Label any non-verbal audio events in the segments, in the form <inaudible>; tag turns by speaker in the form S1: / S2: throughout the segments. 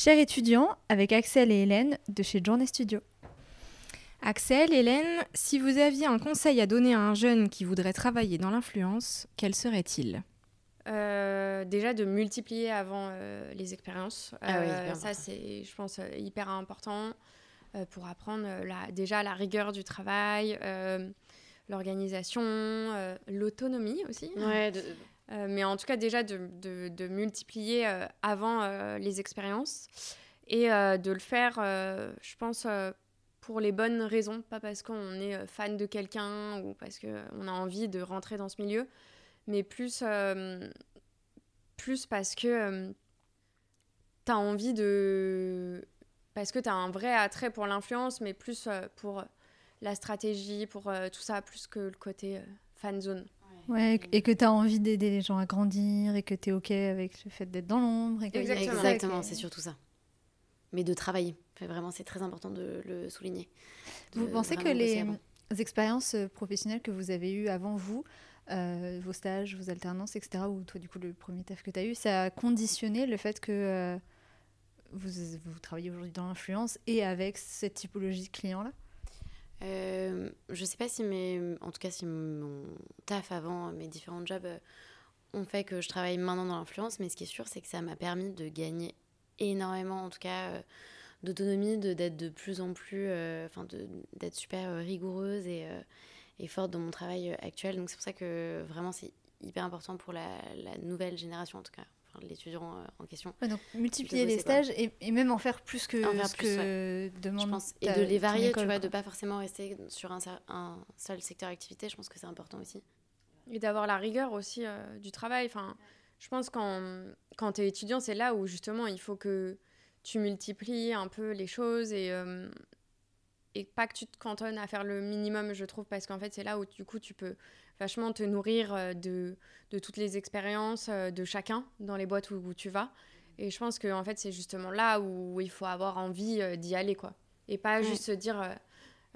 S1: Chers étudiants, avec Axel et Hélène de chez Journée Studio.
S2: Axel, Hélène, si vous aviez un conseil à donner à un jeune qui voudrait travailler dans l'influence, quel serait-il?
S3: Euh, déjà de multiplier avant euh, les expériences.
S4: Ah oui,
S3: Euh,
S4: hyper
S3: ça,
S4: important.
S3: c'est, je pense, hyper important euh, pour apprendre euh, la, déjà la rigueur du travail, euh, l'organisation, euh, l'autonomie aussi.
S4: Ouais, de-
S3: Euh, mais en tout cas, déjà de, de- multiplier euh, avant euh, les expériences et de le faire, je pense, pour les bonnes raisons, pas parce qu'on est fan de quelqu'un ou parce qu'on a envie de rentrer dans ce milieu, mais plus, plus parce que tu as envie de. Parce que tu as un vrai attrait pour l'influence, mais plus pour la stratégie, pour tout ça, plus que le côté fan zone.
S1: Ouais, et que tu as envie d'aider les gens à grandir et que tu es OK avec le fait d'être dans l'ombre.
S3: Exactement.
S4: C'est surtout ça. Mais de travailler. Enfin, vraiment, c'est très important de le souligner. De
S1: Vous pensez que les
S4: avant.
S1: expériences euh, professionnelles que vous avez eues avant vous, euh, vos stages, vos alternances, etc., ou toi, du coup, le premier taf que tu as eu, ça a conditionné le fait que euh, vous, vous travaillez aujourd'hui dans l'influence et avec cette typologie de clients-là?
S4: Euh, je sais pas si mes, en tout cas si mon taf avant mes différents jobs euh, ont fait que je travaille maintenant dans l'influence, mais ce qui est sûr c'est que ça m'a permis de gagner énormément, en tout cas euh, d'autonomie, d'être de plus en plus, euh, enfin de d'être super euh, rigoureuse et, euh, et forte dans mon travail euh, actuel. Donc c'est pour ça que vraiment c'est hyper important pour la, la nouvelle génération en tout cas, enfin l'étudiant euh, en question.
S1: Ouais, donc multiplier les stages et, et même en faire plus que
S4: En faire
S1: ce
S4: plus,
S1: que demande
S4: je pense, et de les varier,
S1: école,
S4: tu vois, de pas forcément rester sur un seul secteur d'activité, je pense que c'est important aussi.
S3: Et d'avoir la rigueur aussi euh, du travail. Enfin, je pense quand, quand tu es étudiant, c'est là où justement il faut que tu multiplies un peu les choses et, euh, et pas que tu te cantonnes à faire le minimum, je trouve, parce qu'en fait, c'est là où du coup tu peux vachement te nourrir euh, de, de toutes les expériences euh, de chacun dans les boîtes où, où tu vas. Et je pense que en fait, c'est justement là où il faut avoir envie euh, d'y aller, quoi. Et pas
S4: Ouais.
S3: juste se dire. euh,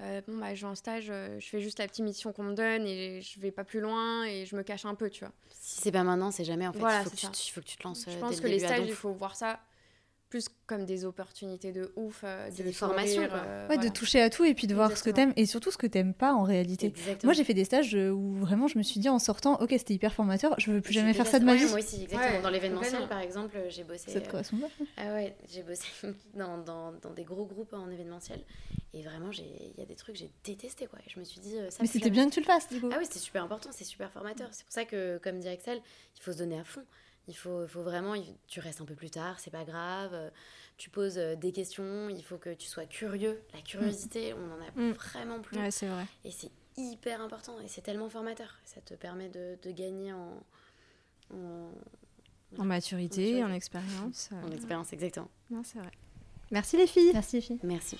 S3: euh, bon bah je vais en stage, je fais juste la petite mission qu'on me donne et je vais pas plus loin et je me cache un peu, tu vois.
S4: Si c'est pas maintenant, c'est jamais en fait.
S3: Voilà,
S4: il, faut que tu, faut que tu te lances
S3: Je pense
S4: dès
S3: que
S4: le
S3: les
S4: début
S3: stages, il faut voir ça plus comme des opportunités de ouf. euh,
S4: des formations,
S3: euh,
S1: Ouais,
S3: voilà.
S1: de toucher à tout et puis de voir ce que t'aimes et surtout ce que t'aimes pas en réalité.
S4: Exactement.
S1: Moi, j'ai fait des stages euh, où vraiment je me suis dit en sortant, ok, c'était hyper formateur, je veux plus jamais faire ça de ma
S4: ouais,
S1: vie.
S4: Moi aussi, exactement.
S3: Ouais,
S4: dans l'événementiel, par exemple, j'ai bossé.
S1: Ça te
S4: euh,
S1: correspond pas
S4: Ah ouais, j'ai bossé <laughs> dans, dans, dans des gros groupes en événementiel. Et vraiment, j'ai- il y a des trucs que j'ai détesté, quoi. Et je me suis dit, ça
S1: Mais c'était bien que tu le fasses, du coup.
S4: Ah oui, c'était super important, c'est super formateur. C'est pour ça que, comme dit Axel, il faut se donner à fond. Il faut, faut vraiment, tu restes un peu plus tard, c'est pas grave. euh, Tu poses euh, des questions, il faut que tu sois curieux. La curiosité, on en a
S2: Mm.
S4: vraiment plus.
S2: Ouais, c'est vrai.
S4: Et c'est hyper important et c'est tellement formateur. Ça te permet de, de gagner en, en,
S2: En maturité, en expérience.
S4: en
S2: euh,
S4: expérience, exactement.
S2: Non, c'est vrai.
S1: Merci les filles. Merci les filles.
S4: Merci.